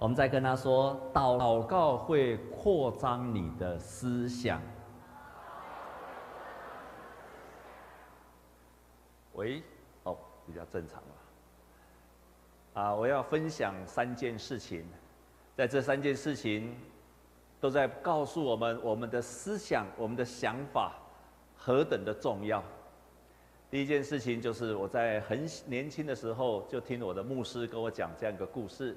我们再跟他说，祷祷告会扩张你的思想。喂，哦，比较正常了。啊，我要分享三件事情，在这三件事情，都在告诉我们，我们的思想、我们的想法何等的重要。第一件事情就是我在很年轻的时候，就听我的牧师跟我讲这样一个故事。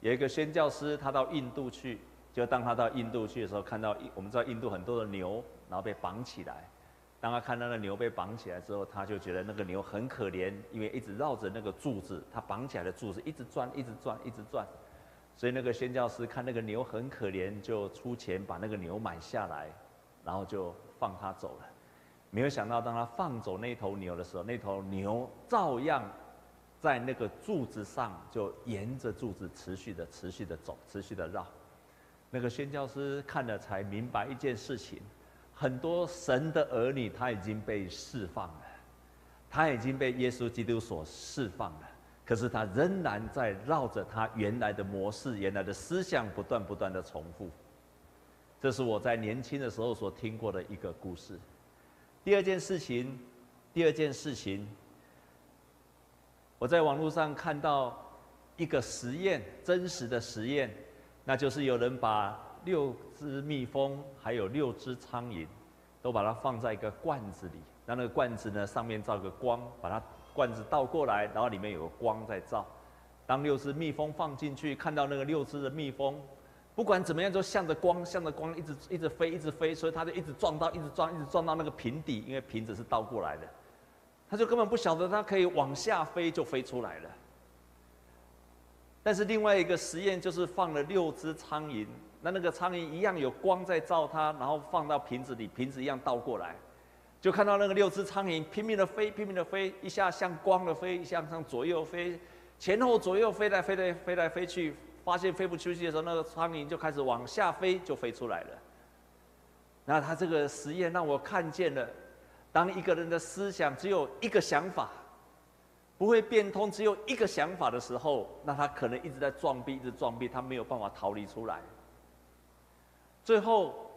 有一个宣教师，他到印度去，就当他到印度去的时候，看到我们知道印度很多的牛，然后被绑起来。当他看到那牛被绑起来之后，他就觉得那个牛很可怜，因为一直绕着那个柱子，他绑起来的柱子一直转，一直转，一直转。所以那个宣教师看那个牛很可怜，就出钱把那个牛买下来，然后就放他走了。没有想到，当他放走那头牛的时候，那头牛照样在那个柱子上，就沿着柱子持续的、持续的走，持续的绕。那个宣教师看了才明白一件事情。很多神的儿女，他已经被释放了，他已经被耶稣基督所释放了，可是他仍然在绕着他原来的模式、原来的思想，不断不断的重复。这是我在年轻的时候所听过的一个故事。第二件事情，第二件事情，我在网络上看到一个实验，真实的实验，那就是有人把。六只蜜蜂还有六只苍蝇，都把它放在一个罐子里。那那个罐子呢，上面照个光，把它罐子倒过来，然后里面有个光在照。当六只蜜蜂放进去，看到那个六只的蜜蜂，不管怎么样，都向着光，向着光，一直一直飞，一直飞，所以它就一直撞到，一直撞，一直撞到那个瓶底，因为瓶子是倒过来的，他就根本不晓得它可以往下飞，就飞出来了。但是另外一个实验就是放了六只苍蝇。那那个苍蝇一样有光在照它，然后放到瓶子里，瓶子一样倒过来，就看到那个六只苍蝇拼命的飞，拼命的飞，一下向光的飞，一下向左右飞，前后左右飞来飞来飞来飞去，发现飞不出去的时候，那个苍蝇就开始往下飞，就飞出来了。那他这个实验让我看见了，当一个人的思想只有一个想法，不会变通，只有一个想法的时候，那他可能一直在撞壁，一直撞壁，他没有办法逃离出来。最后，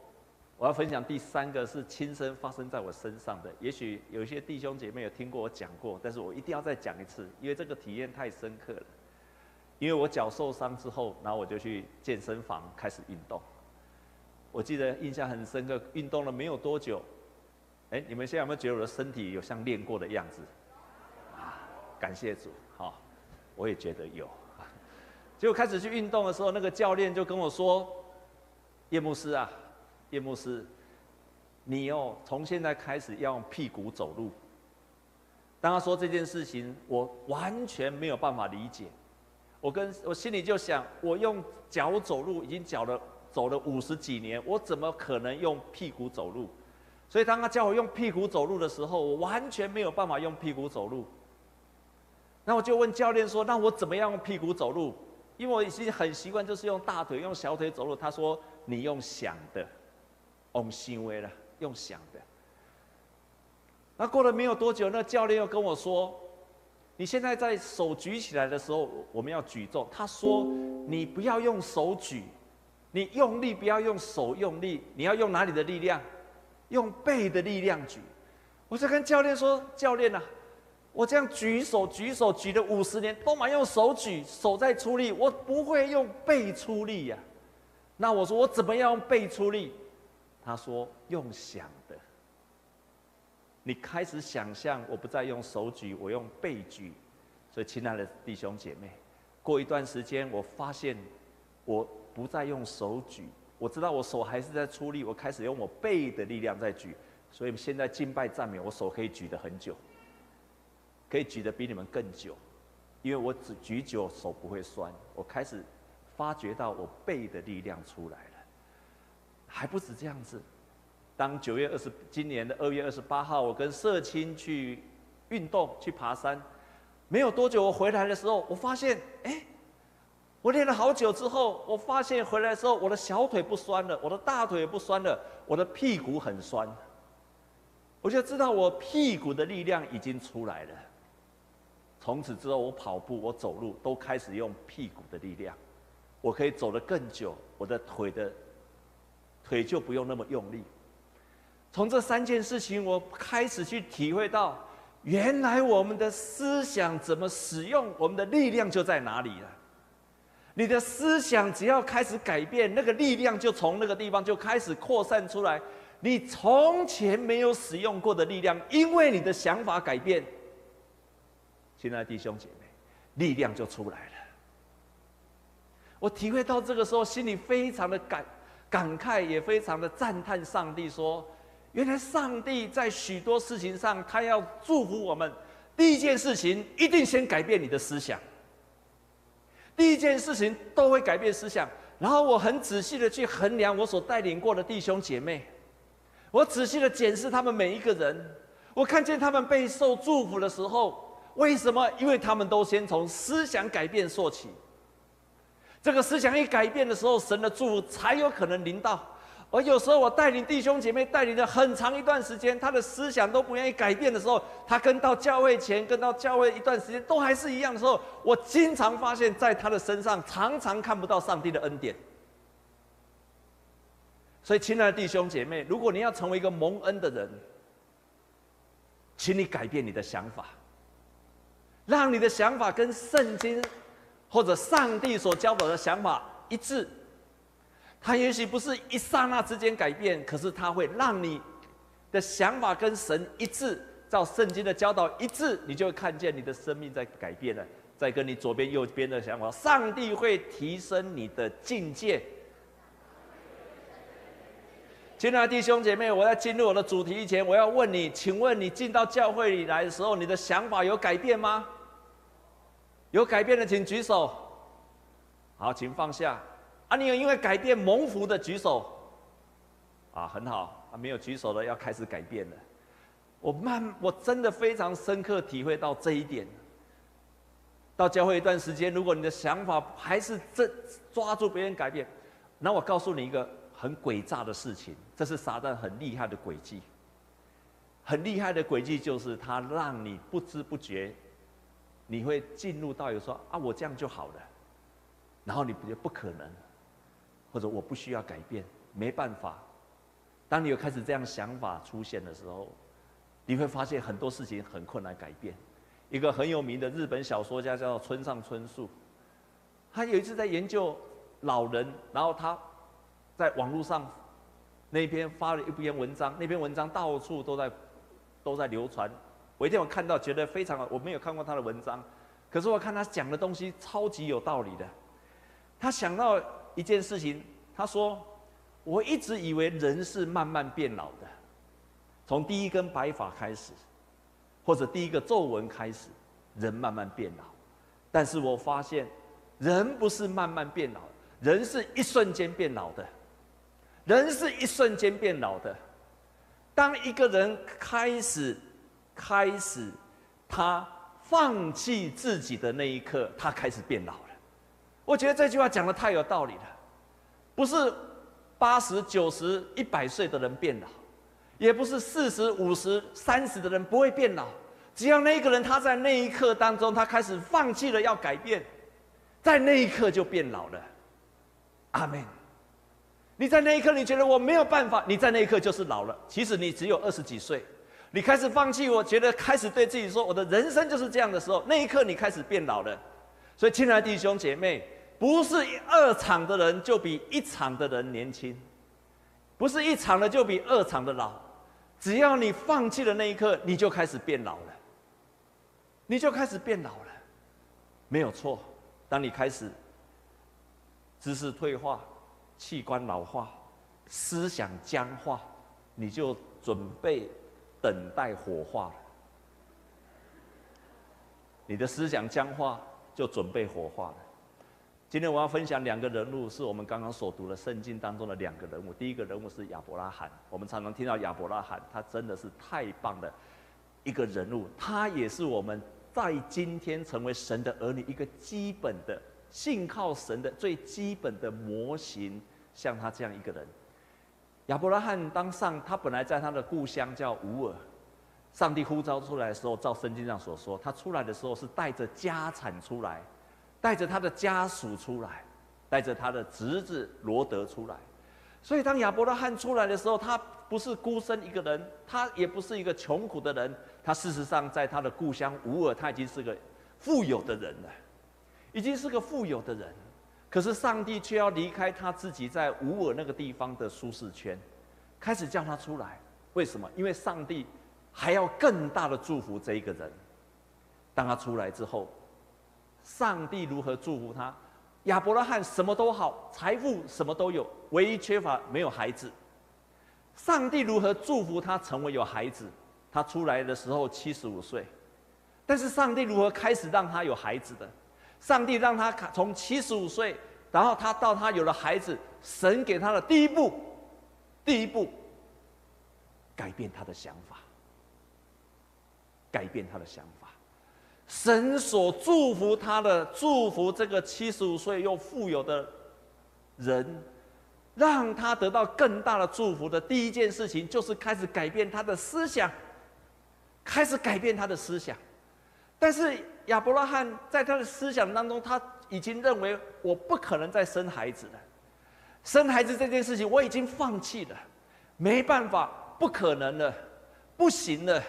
我要分享第三个是亲身发生在我身上的。也许有些弟兄姐妹有听过我讲过，但是我一定要再讲一次，因为这个体验太深刻了。因为我脚受伤之后，然后我就去健身房开始运动。我记得印象很深刻，运动了没有多久，哎，你们现在有没有觉得我的身体有像练过的样子？啊，感谢主，好，我也觉得有。结果开始去运动的时候，那个教练就跟我说。叶牧师啊，叶牧师，你哦，从现在开始要用屁股走路。当他说这件事情，我完全没有办法理解。我跟我心里就想，我用脚走路已经脚了走了五十几年，我怎么可能用屁股走路？所以当他叫我用屁股走路的时候，我完全没有办法用屁股走路。那我就问教练说：“那我怎么样用屁股走路？”因为我已经很习惯，就是用大腿、用小腿走路。他说。你用想的，用行为了，用想的。那过了没有多久，那教练又跟我说：“你现在在手举起来的时候，我们要举重。”他说：“你不要用手举，你用力不要用手用力，你要用哪里的力量？用背的力量举。”我就跟教练说：“教练啊，我这样举手举手举了五十年，都嘛用手举，手在出力，我不会用背出力呀。”那我说我怎么样用背出力？他说用想的。你开始想象，我不再用手举，我用背举。所以，亲爱的弟兄姐妹，过一段时间，我发现我不再用手举，我知道我手还是在出力，我开始用我背的力量在举。所以现在敬拜赞美，我手可以举得很久，可以举得比你们更久，因为我只举久手不会酸。我开始。发觉到我背的力量出来了，还不止这样子。当九月二十，今年的二月二十八号，我跟社青去运动，去爬山，没有多久，我回来的时候，我发现，哎，我练了好久之后，我发现回来的时候，我的小腿不酸了，我的大腿也不酸了，我的屁股很酸。我就知道我屁股的力量已经出来了。从此之后，我跑步、我走路都开始用屁股的力量。我可以走得更久，我的腿的腿就不用那么用力。从这三件事情，我开始去体会到，原来我们的思想怎么使用，我们的力量就在哪里了。你的思想只要开始改变，那个力量就从那个地方就开始扩散出来。你从前没有使用过的力量，因为你的想法改变，亲爱的弟兄姐妹，力量就出来了。我体会到这个时候，心里非常的感感慨，也非常的赞叹上帝说：原来上帝在许多事情上，他要祝福我们。第一件事情，一定先改变你的思想。第一件事情都会改变思想，然后我很仔细的去衡量我所带领过的弟兄姐妹，我仔细的检视他们每一个人，我看见他们备受祝福的时候，为什么？因为他们都先从思想改变说起，这个思想一改变的时候，神的祝福才有可能临到。而有时候我带领弟兄姐妹带领了很长一段时间，他的思想都不愿意改变的时候，他跟到教会前，跟到教会一段时间都还是一样的时候，我经常发现在他的身上常常看不到上帝的恩典。所以，亲爱的弟兄姐妹，如果你要成为一个蒙恩的人，请你改变你的想法，让你的想法跟圣经或者上帝所教导的想法一致。他也许不是一刹那之间改变，可是他会让你的想法跟神一致，照圣经的教导一致，你就会看见你的生命在改变了。再跟你左边右边的想法，上帝会提升你的境界。亲爱的弟兄姐妹，我在进入我的主题以前，我要问你，请问你进到教会里来的时候，你的想法有改变吗？有改变的请举手。好，请放下。啊，你有因为改变蒙福的举手，啊，很好。啊，没有举手的要开始改变了。我慢，我真的非常深刻体会到这一点。到教会一段时间，如果你的想法还是这抓住别人改变，那我告诉你一个很诡诈的事情，这是撒旦很厉害的诡计。很厉害的诡计就是他让你不知不觉，你会进入到有说啊，我这样就好了，然后你觉得不可能。或者我不需要改变，没办法。当你有开始这样想法出现的时候，你会发现很多事情很困难改变。一个很有名的日本小说家叫村上春树，他有一次在研究老人，然后他在网络上那边发了一篇文章，那篇文章到处都在都在流传。我一天我看到觉得非常，我没有看过他的文章，可是我看他讲的东西超级有道理的。他想到。一件事情，他说：“我一直以为人是慢慢变老的，从第一根白发开始，或者第一个皱纹开始，人慢慢变老。但是我发现，人不是慢慢变老，人是一瞬间变老的。人是一瞬间变老的。当一个人开始开始他放弃自己的那一刻，他开始变老。”我觉得这句话讲得太有道理了，不是八十九十一百岁的人变老，也不是四十五十三十的人不会变老，只要那个人他在那一刻当中，他开始放弃了要改变，在那一刻就变老了。阿门。你在那一刻你觉得我没有办法，你在那一刻就是老了。其实你只有二十几岁，你开始放弃，我觉得开始对自己说，我的人生就是这样的时候，那一刻你开始变老了。所以，亲爱的弟兄姐妹。不是二场的人就比一场的人年轻，不是一场的就比二场的老，只要你放弃的那一刻，你就开始变老了，你就开始变老了，没有错。当你开始知识退化、器官老化、思想僵化，你就准备等待火化了。你的思想僵化，就准备火化了。今天我要分享两个人物，是我们刚刚所读的圣经当中的两个人物。第一个人物是亚伯拉罕，我们常常听到亚伯拉罕，他真的是太棒的一个人物，他也是我们在今天成为神的儿女一个基本的信靠神的最基本的模型。像他这样一个人，亚伯拉罕当上他本来在他的故乡叫乌尔，上帝呼召出来的时候，照圣经上所说，他出来的时候是带着家产出来。带着他的家属出来，带着他的侄子罗德出来。所以当亚伯拉罕出来的时候，他不是孤身一个人，他也不是一个穷苦的人，他事实上在他的故乡乌尔，他已经是个富有的人了，已经是个富有的人。可是上帝却要离开他自己在乌尔那个地方的舒适圈，开始叫他出来。为什么？因为上帝还要更大的祝福这一个人。当他出来之后，上帝如何祝福他？亚伯拉罕什么都好，财富什么都有，唯一缺乏没有孩子。上帝如何祝福他成为有孩子？他出来的时候七十五岁，但是上帝如何开始让他有孩子的？上帝让他从七十五岁，然后他到他有了孩子，神给他的第一步，第一步，改变他的想法，改变他的想法。神所祝福他的，祝福这个七十五岁又富有的人，让他得到更大的祝福的第一件事情，就是开始改变他的思想，开始改变他的思想。但是亚伯拉罕在他的思想当中，他已经认为我不可能再生孩子了，生孩子这件事情我已经放弃了，没办法，不可能了，不行了。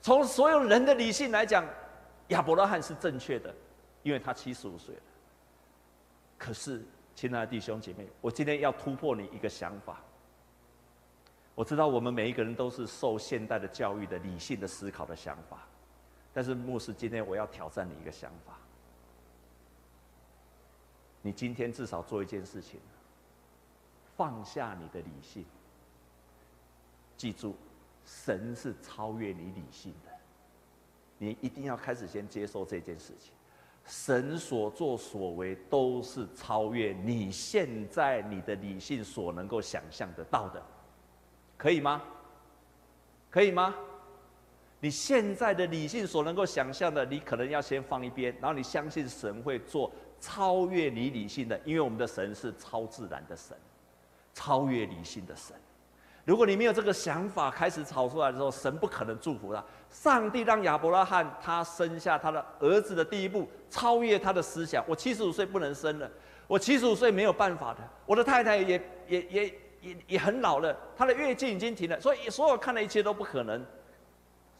从所有人的理性来讲。亚伯拉罕是正确的，因为他七十五岁了。可是，亲爱的弟兄姐妹，我今天要突破你一个想法。我知道我们每一个人都是受现代的教育的理性的思考的想法，但是牧师今天我要挑战你一个想法。你今天至少做一件事情，放下你的理性，记住，神是超越你理性的。你一定要开始先接受这件事情，神所作所为都是超越你现在你的理性所能够想象得到的，可以吗？可以吗？你现在的理性所能够想象的，你可能要先放一边，然后你相信神会做超越你理性的，因为我们的神是超自然的神，超越理性的神。如果你没有这个想法，开始吵出来的时候，神不可能祝福他。上帝让亚伯拉罕他生下他的儿子的第一步，超越他的思想。我七十五岁不能生了，我七十五岁没有办法的。我的太太也也也也也很老了，她的月经已经停了，所以所有看的一切都不可能。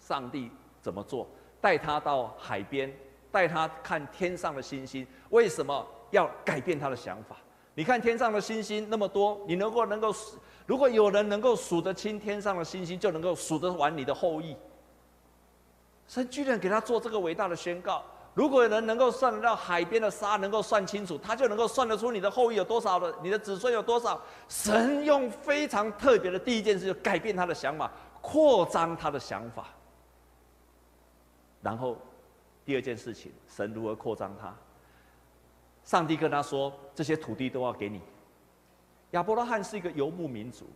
上帝怎么做？带他到海边，带他看天上的星星。为什么要改变他的想法？你看天上的星星那么多，你能够能够。如果有人能够数得清天上的星星，就能够数得完你的后裔。神居然给他做这个伟大的宣告：如果有人能够算得到海边的沙，能够算清楚，他就能够算得出你的后裔有多少的，你的子孙有多少。神用非常特别的第一件事，就改变他的想法，扩张他的想法。然后第二件事情，神如何扩张他？上帝跟他说：这些土地都要给你。亚伯拉罕是一个游牧民族，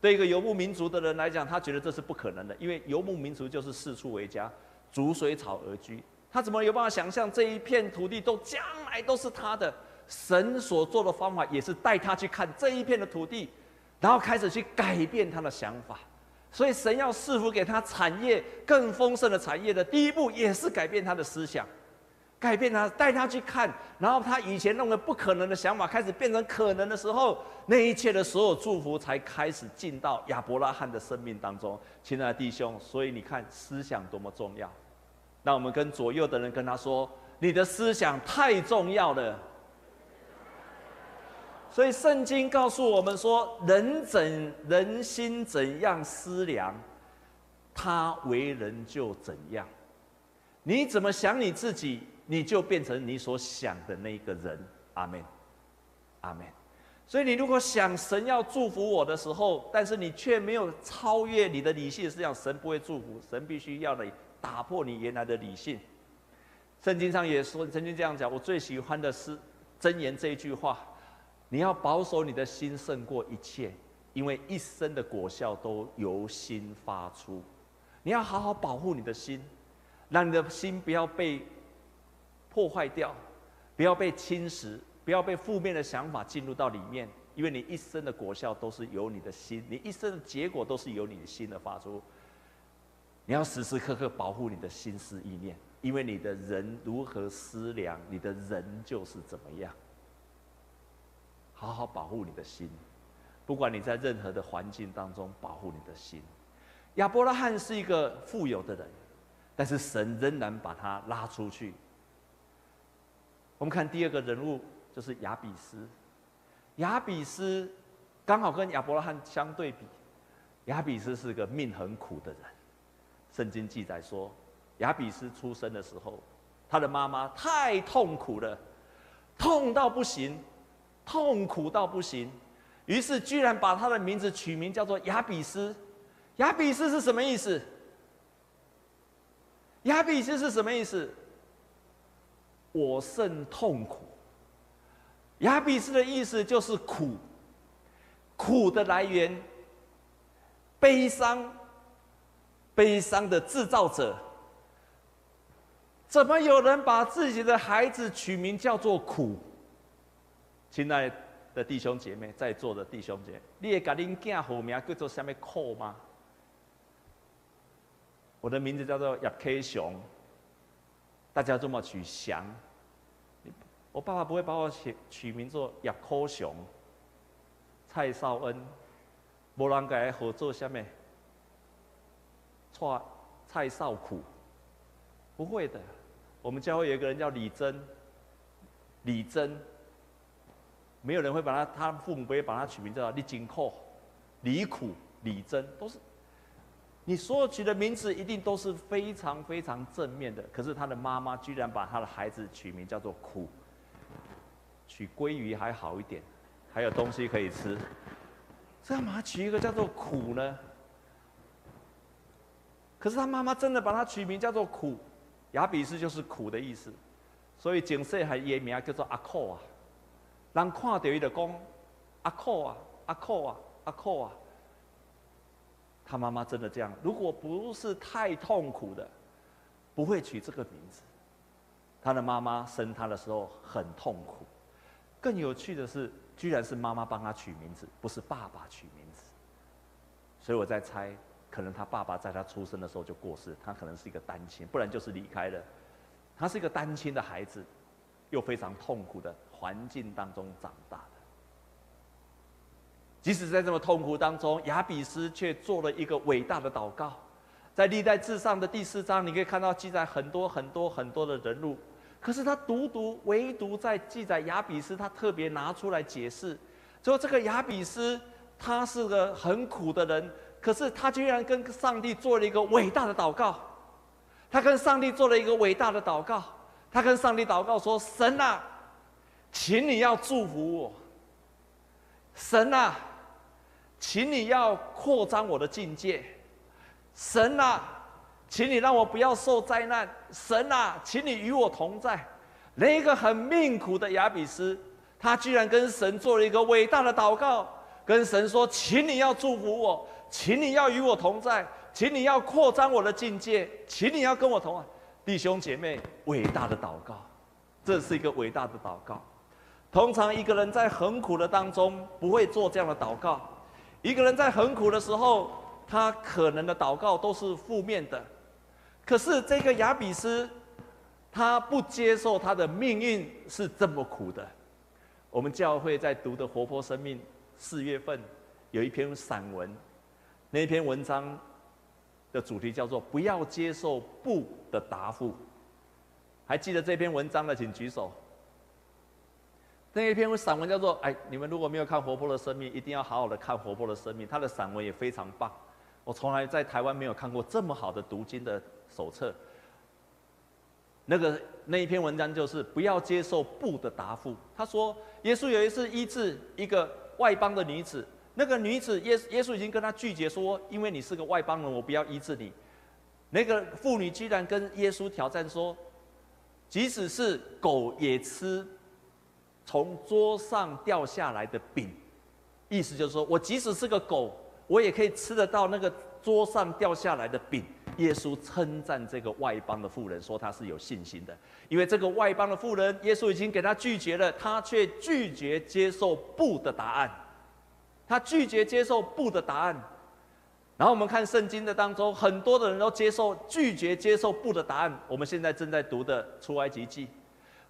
对一个游牧民族的人来讲，他觉得这是不可能的，因为游牧民族就是四处为家，逐水草而居。他怎么有办法想象这一片土地都将来都是他的？神所做的方法也是带他去看这一片的土地，然后开始去改变他的想法。所以神要赐福给他产业更丰盛的产业的第一步，也是改变他的思想。改变他，带他去看，然后他以前弄个不可能的想法，开始变成可能的时候，那一切的所有祝福才开始进到亚伯拉罕的生命当中。亲爱的弟兄，所以你看思想多么重要。那我们跟左右的人跟他说：“你的思想太重要了。”所以圣经告诉我们说：“人怎人心怎样思量，他为人就怎样。你怎么想你自己？”你就变成你所想的那个人，阿门，阿门。所以你如果想神要祝福我的时候，但是你却没有超越你的理性思想，神不会祝福。神必须要你打破你原来的理性。圣经上也说，曾经这样讲，我最喜欢的是箴言这一句话：你要保守你的心胜过一切，因为一生的果效都由心发出。你要好好保护你的心，让你的心不要被。破坏掉，不要被侵蚀，不要被负面的想法进入到里面，因为你一生的果效都是由你的心，你一生的结果都是由你的心的发出。你要时时刻刻保护你的心思意念，因为你的人如何思量，你的人就是怎么样。好好保护你的心，不管你在任何的环境当中，保护你的心。亚伯拉罕是一个富有的人，但是神仍然把他拉出去。我们看第二个人物，就是亚比斯。亚比斯刚好跟亚伯拉罕相对比，亚比斯是个命很苦的人。圣经记载说，亚比斯出生的时候，他的妈妈太痛苦了，痛到不行。痛苦到不行，于是居然把他的名字取名叫做亚比斯。亚比斯是什么意思？亚比斯是什么意思？我甚痛苦。亚比斯的意思就是苦，苦的来源，悲伤，悲伤的制造者。怎么有人把自己的孩子取名叫做苦？亲爱的弟兄姐妹，在座的弟兄姐妹，你会给恁囝好名叫做什么苦吗？我的名字叫做叶克雄，大家这么取祥。我爸爸不会把我取取名做叶科雄、蔡少恩，无人改合作下面？蔡蔡少苦，不会的。我们教会有一个人叫李真，李真。没有人会把他，他父母不会把他取名叫李金扣、李苦、李真，都是你所有取的名字一定都是非常非常正面的。可是他的妈妈居然把他的孩子取名叫做苦，取鲑鱼还好一点，还有东西可以吃，干嘛取一个叫做苦呢？可是他妈妈真的把他取名叫做苦，亚比斯就是苦的意思，所以景色还也名叫做阿扣啊。人看到伊就讲阿扣啊，阿扣啊，阿扣啊。他妈妈真的这样，如果不是太痛苦的，不会取这个名字。他的妈妈生他的时候很痛苦。更有趣的是，居然是妈妈帮他取名字，不是爸爸取名字。所以我在猜，可能他爸爸在他出生的时候就过世，他可能是一个单亲，不然就是离开了。他是一个单亲的孩子，又非常痛苦的。环境当中长大的，即使在这么痛苦当中，亚比斯却做了一个伟大的祷告。在历代志上的第四章，你可以看到记载很多很多很多的人物，可是他独独唯独在记载亚比斯，他特别拿出来解释，说这个亚比斯他是个很苦的人，可是他居然跟上帝做了一个伟大的祷告。他跟上帝做了一个伟大的祷告，他跟上帝祷告说：“神啊！”请你要祝福我，神啊，请你要扩张我的境界，神啊，请你让我不要受灾难，神啊，请你与我同在。连一个很命苦的亚比斯，他居然跟神做了一个伟大的祷告，跟神说：“请你要祝福我，请你要与我同在，请你要扩张我的境界，请你要跟我同在。”弟兄姐妹，伟大的祷告，这是一个伟大的祷告。通常一个人在很苦的当中不会做这样的祷告，一个人在很苦的时候，他可能的祷告都是负面的。可是这个亚比斯，他不接受他的命运是这么苦的。我们教会在读的活泼生命四月份有一篇散文，那篇文章的主题叫做“不要接受不的答复”。还记得这篇文章的，请举手。那一篇散文叫做“哎，你们如果没有看《活泼的生命》，一定要好好的看《活泼的生命》。他的散文也非常棒，我从来在台湾没有看过这么好的读经的手册。那个那一篇文章就是不要接受不的答复。他说，耶稣有一次医治一个外邦的女子，那个女子耶耶稣已经跟他拒绝说，因为你是个外邦人，我不要医治你。那个妇女居然跟耶稣挑战说，即使是狗也吃。从桌上掉下来的饼，意思就是说，我即使是个狗，我也可以吃得到那个桌上掉下来的饼。耶稣称赞这个外邦的妇人，说他是有信心的，因为这个外邦的妇人，耶稣已经给他拒绝了，他却拒绝接受不的答案，他拒绝接受不的答案。然后我们看圣经的当中，很多的人都接受拒绝接受不的答案。我们现在正在读的出埃及记，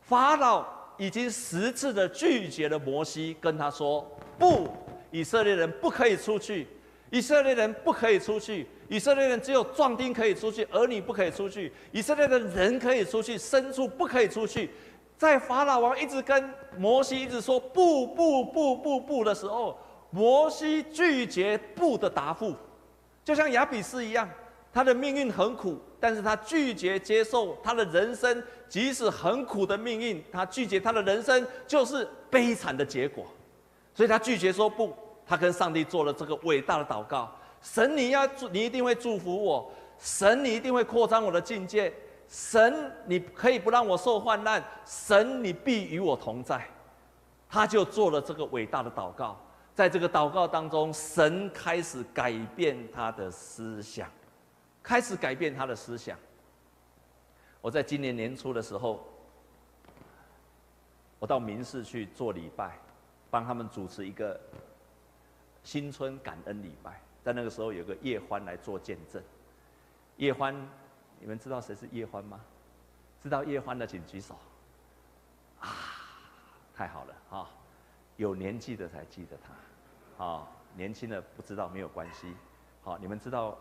法老。已经十次的拒绝了摩西，跟他说：“不，以色列人不可以出去，以色列人不可以出去，以色列人只有壮丁可以出去，儿女不可以出去，以色列的人可以出去，牲畜不可以出去。”在法老王一直跟摩西一直说“不不不不不”的时候，摩西拒绝“不”的答复，就像亚比斯一样，他的命运很苦。但是他拒绝接受他的人生，即使很苦的命运，他拒绝他的人生就是悲惨的结果，所以他拒绝说不。他跟上帝做了这个伟大的祷告：神，你要祝，你一定会祝福我；神，你一定会扩张我的境界；神，你可以不让我受患难；神，你必与我同在。他就做了这个伟大的祷告，在这个祷告当中，神开始改变他的思想。开始改变他的思想。我在今年年初的时候，我到民视去做礼拜，帮他们主持一个新春感恩礼拜。在那个时候，有个叶欢来做见证。叶欢，你们知道谁是叶欢吗？知道叶欢的请举手。啊，太好了啊！有年纪的才记得他，啊，年轻的不知道没有关系。好，你们知道。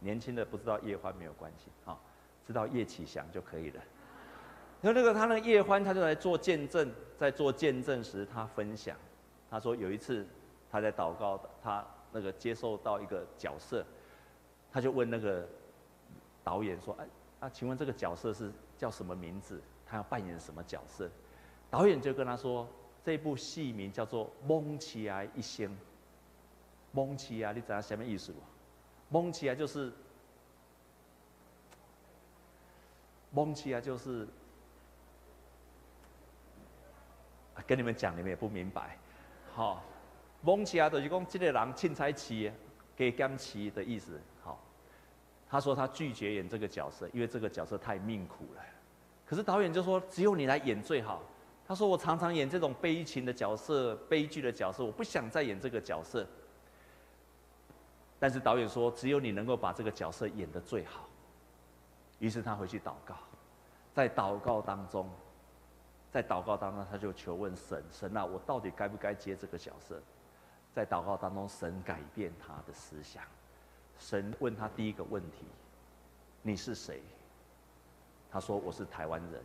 年轻的不知道叶欢没有关系，啊，知道叶启祥就可以了。然后那个他那个叶欢，他就来做见证，在做见证时，他分享，他说有一次他在祷告，他那个接受到一个角色，他就问那个导演说：“哎，啊，请问这个角色是叫什么名字？他要扮演什么角色？”导演就跟他说：“这部戏名叫做《蒙起来一生》，蒙起来，你知道什么意思吗？”蒙起来就是，蒙起来就是，跟你们讲，你们也不明白，好，蒙起来就是讲这个人凊彩饲，加减饲的意思。好，他说他拒绝演这个角色，因为这个角色太命苦了。可是导演就说只有你来演最好。他说我常常演这种悲情的角色、悲剧的角色，我不想再演这个角色。但是导演说，只有你能够把这个角色演得最好。于是他回去祷告，在祷告当中，在祷告当中，他就求问神：神啊，我到底该不该接这个角色？在祷告当中，神改变他的思想。神问他第一个问题：你是谁？他说：我是台湾人。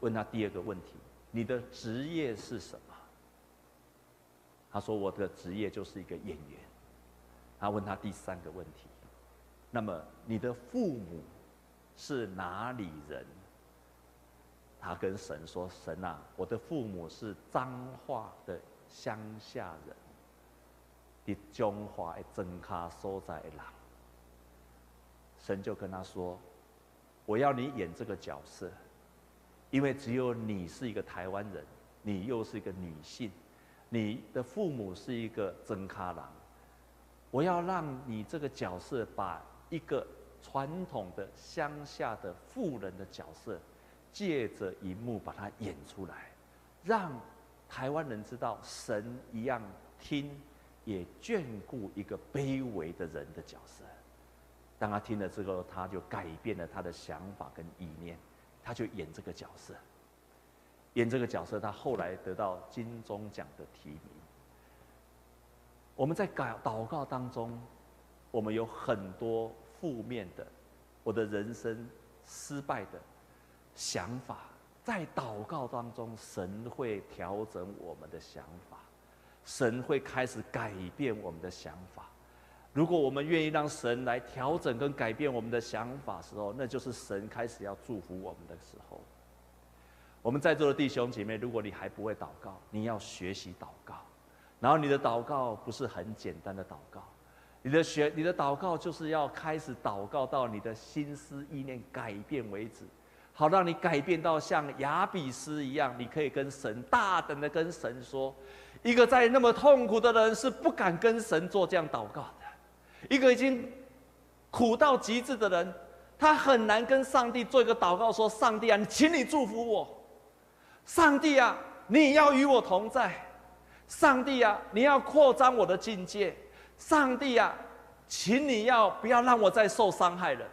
问他第二个问题：你的职业是什么？他说：我的职业就是一个演员。他问他第三个问题：“那么你的父母是哪里人？”他跟神说：“神啊，我的父母是彰化的乡下人，的中华的真卡所在的人。”神就跟他说：“我要你演这个角色，因为只有你是一个台湾人，你又是一个女性，你的父母是一个真卡郎。”我要让你这个角色把一个传统的乡下的妇人的角色，借着荧幕把它演出来，让台湾人知道神一样听，也眷顾一个卑微的人的角色。当他听了之后，他就改变了他的想法跟意念，他就演这个角色。演这个角色，他后来得到金钟奖的提名。我们在祷祷告当中，我们有很多负面的，我的人生失败的想法，在祷告当中，神会调整我们的想法，神会开始改变我们的想法。如果我们愿意让神来调整跟改变我们的想法的时候，那就是神开始要祝福我们的时候。我们在座的弟兄姐妹，如果你还不会祷告，你要学习祷告。然后你的祷告不是很简单的祷告，你的学你的祷告就是要开始祷告到你的心思意念改变为止，好让你改变到像亚比斯一样，你可以跟神大胆的跟神说，一个在那么痛苦的人是不敢跟神做这样祷告的，一个已经苦到极致的人，他很难跟上帝做一个祷告说，上帝啊，你请你祝福我，上帝啊，你要与我同在。上帝啊，你要扩张我的境界。上帝啊，请你要不要让我再受伤害了？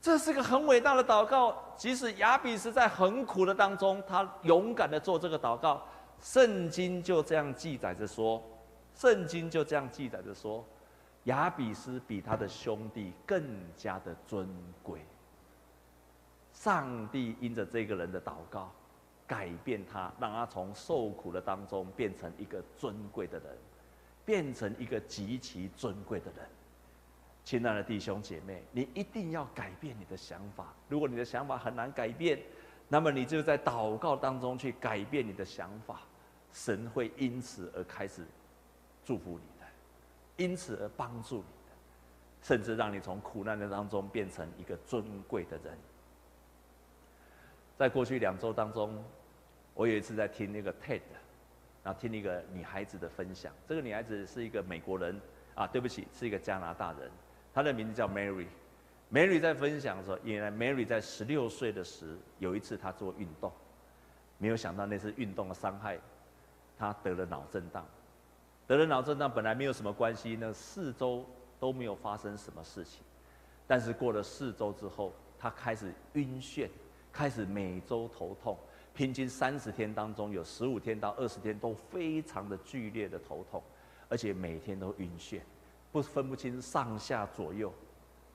这是个很伟大的祷告，即使亚比斯在很苦的当中，他勇敢的做这个祷告。圣经就这样记载着说，圣经就这样记载着说，亚比斯比他的兄弟更加的尊贵。上帝因着这个人的祷告，改变他，让他从受苦的当中变成一个尊贵的人，变成一个极其尊贵的人。亲爱的弟兄姐妹，你一定要改变你的想法。如果你的想法很难改变，那么你就在祷告当中去改变你的想法，神会因此而开始祝福你的，因此而帮助你的，甚至让你从苦难的当中变成一个尊贵的人。在过去两周当中，我有一次在听那个 TED，然后听一个女孩子的分享。这个女孩子是一个美国人啊，对不起，是一个加拿大人。她的名字叫 Mary。Mary 在分享的时候，原来 Mary 在十六岁的时，有一次她做运动，没有想到那次运动的伤害，她得了脑震荡。得了脑震荡本来没有什么关系，那四周都没有发生什么事情。但是过了四周之后，她开始晕眩，开始每周头痛，平均三十天当中有十五天到二十天都非常的剧烈的头痛，而且每天都晕眩。不分不清上下左右，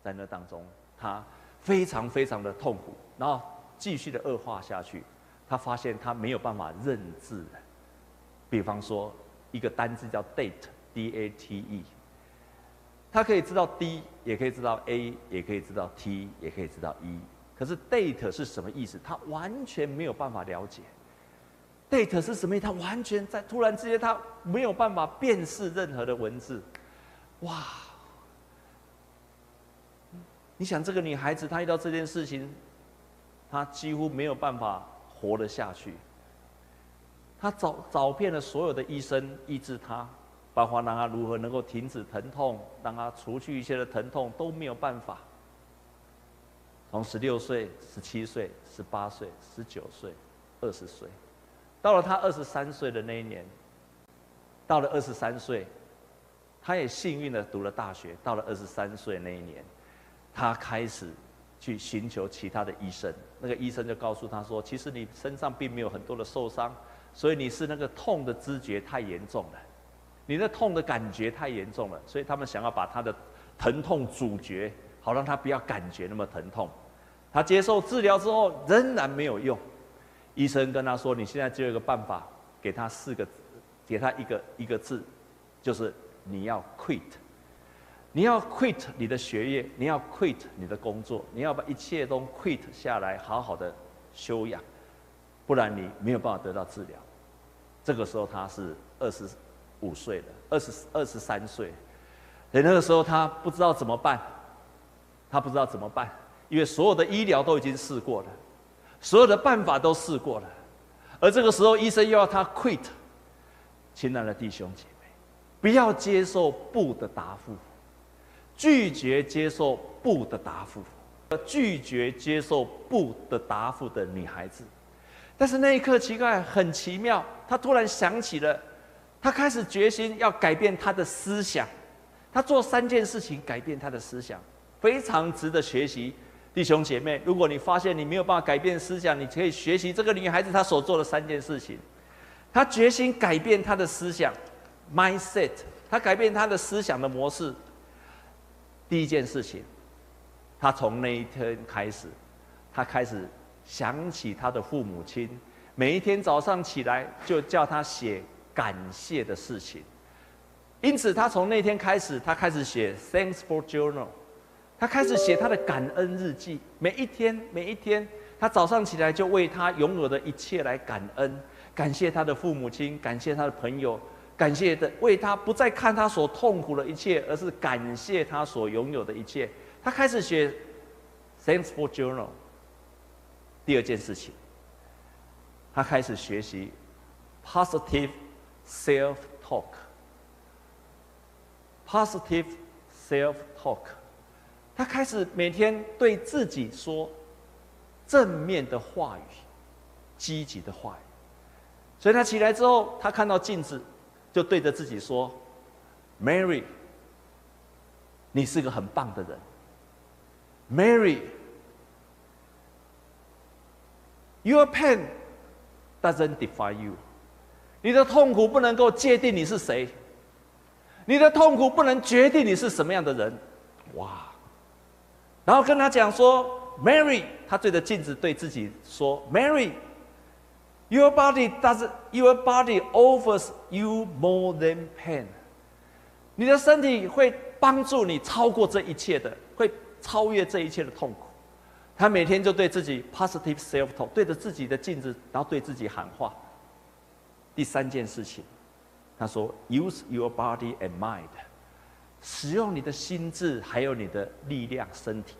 在那当中，他非常非常的痛苦，然后继续的恶化下去。他发现他没有办法认字了，比方说一个单字叫 date，D-A-T-E，他可以知道 D，也可以知道 A，也可以知道 T，也可以知道 E。可是 date 是什么意思？他完全没有办法了解。date 是什么意思？他完全在突然之间，他没有办法辨识任何的文字。哇！你想这个女孩子，她遇到这件事情，她几乎没有办法活得下去。她找找遍了所有的医生医治她，包括让她如何能够停止疼痛，让她除去一切的疼痛都没有办法。从十六岁、十七岁、十八岁、十九岁、二十岁，到了他二十三岁的那一年，到了二十三岁。他也幸运的读了大学，到了二十三岁那一年，他开始去寻求其他的医生。那个医生就告诉他说：“其实你身上并没有很多的受伤，所以你是那个痛的知觉太严重了，你的痛的感觉太严重了，所以他们想要把他的疼痛阻绝，好让他不要感觉那么疼痛。”他接受治疗之后仍然没有用，医生跟他说：“你现在只有一个办法，给他四个字，给他一个一个字，就是。”你要 quit，你要 quit 你的学业，你要 quit 你的工作，你要把一切都 quit 下来，好好的休养，不然你没有办法得到治疗。这个时候他是二十五岁了，二十二十三岁，所以那个时候他不知道怎么办，他不知道怎么办，因为所有的医疗都已经试过了，所有的办法都试过了，而这个时候医生又要他 quit，亲爱的弟兄姐妹。不要接受不的答复，拒绝接受不的答复，拒绝接受不的答复的女孩子。但是那一刻奇怪，很奇妙，她突然想起了，她开始决心要改变她的思想。她做三件事情改变她的思想，非常值得学习。弟兄姐妹，如果你发现你没有办法改变思想，你可以学习这个女孩子她所做的三件事情。她决心改变她的思想。Mindset，她改变她的思想的模式。第一件事情，她从那一天开始，她开始想起她的父母亲，每一天早上起来就叫他写感谢的事情。因此，她从那天开始，她开始写 “Thanks for Journal，他开始写他的感恩日记。每一天，每一天，他早上起来就为他拥有的一切来感恩，感谢他的父母亲，感谢他的朋友。感谢的，为他不再看他所痛苦的一切，而是感谢他所拥有的一切。他开始写 Thankful Journal。第二件事情，他开始学习 Positive Self Talk。Positive Self Talk，他开始每天对自己说正面的话语，积极的话语。所以他起来之后，他看到镜子。就对着自己说：“Mary，你是个很棒的人。Mary，Your pain doesn't define you。你的痛苦不能够界定你是谁，你的痛苦不能决定你是什么样的人。哇！然后跟他讲说，Mary，他对着镜子对自己说，Mary，Your body does Your body offers you more than pain。你的身体会帮助你超过这一切的，会超越这一切的痛苦。他每天就对自己 positive self talk，对着自己的镜子，然后对自己喊话。第三件事情，他说：“Use your body and mind，使用你的心智，还有你的力量、身体。”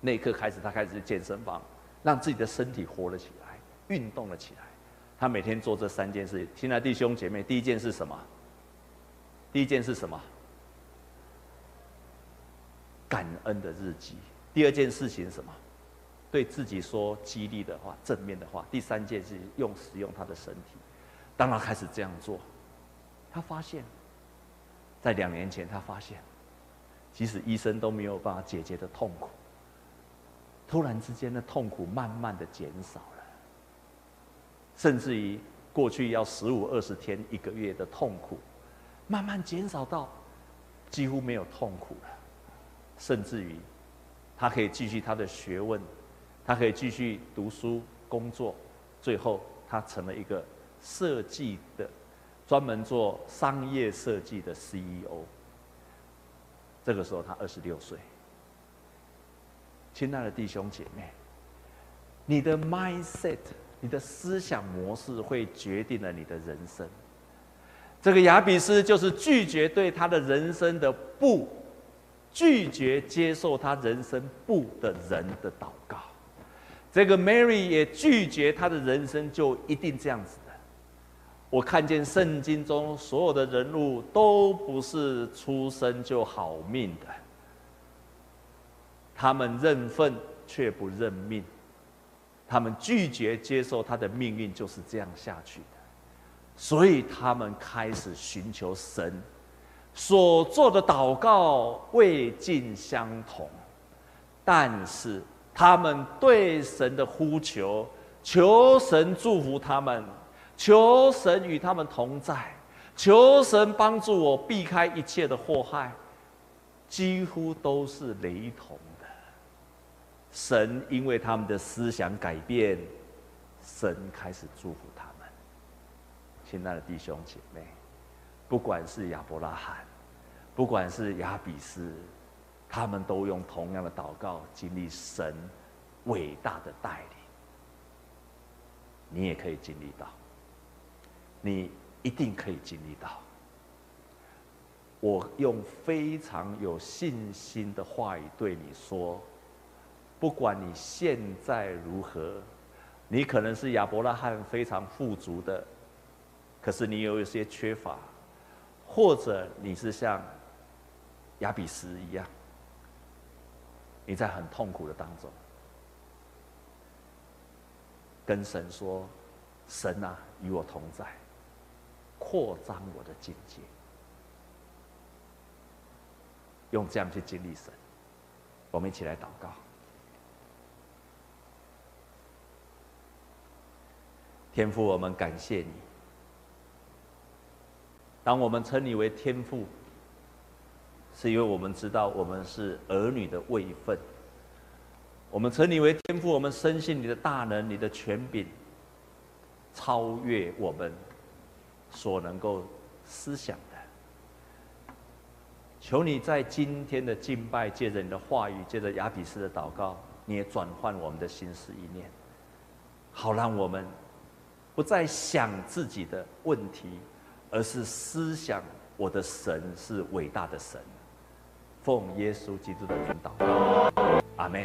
那一刻开始，他开始去健身房，让自己的身体活了起来，运动了起来。他每天做这三件事。亲爱弟兄姐妹，第一件是什么？第一件是什么？感恩的日记。第二件事情什么？对自己说激励的话、正面的话。第三件是用使用他的身体。当他开始这样做，他发现，在两年前，他发现，即使医生都没有办法解决的痛苦，突然之间的痛苦慢慢的减少了，甚至于过去要十五、二十天、一个月的痛苦，慢慢减少到几乎没有痛苦了，甚至于他可以继续他的学问，他可以继续读书、工作，最后他成了一个。设计的，专门做商业设计的 CEO。这个时候他二十六岁。亲爱的弟兄姐妹，你的 mindset，你的思想模式会决定了你的人生。这个雅比斯就是拒绝对他的人生的不，拒绝接受他人生不的人的祷告。这个 Mary 也拒绝他的人生就一定这样子的。我看见圣经中所有的人物都不是出生就好命的，他们认份却不认命，他们拒绝接受他的命运就是这样下去的，所以他们开始寻求神，所做的祷告未尽相同，但是他们对神的呼求，求神祝福他们。求神与他们同在，求神帮助我避开一切的祸害，几乎都是雷同。神因为他们的思想改变，神开始祝福他们。亲爱的弟兄姐妹，不管是亚伯拉罕，不管是雅比斯，他们都用同样的祷告经历神伟大的带领。你也可以经历到。你一定可以经历到。我用非常有信心的话语对你说：不管你现在如何，你可能是亚伯拉罕非常富足的，可是你有一些缺乏，或者你是像雅比斯一样，你在很痛苦的当中，跟神说：神啊，与我同在。扩张我的境界，用这样去经历神。我们一起来祷告。天父，我们感谢你。当我们称你为天父，是因为我们知道我们是儿女的位分。我们称你为天父，我们深信你的大能、你的权柄，超越我们。所能够思想的，求你在今天的敬拜，借着你的话语，借着雅比斯的祷告，你也转换我们的心思意念，好让我们不再想自己的问题，而是思想我的神是伟大的神。奉耶稣基督的名祷告，阿门。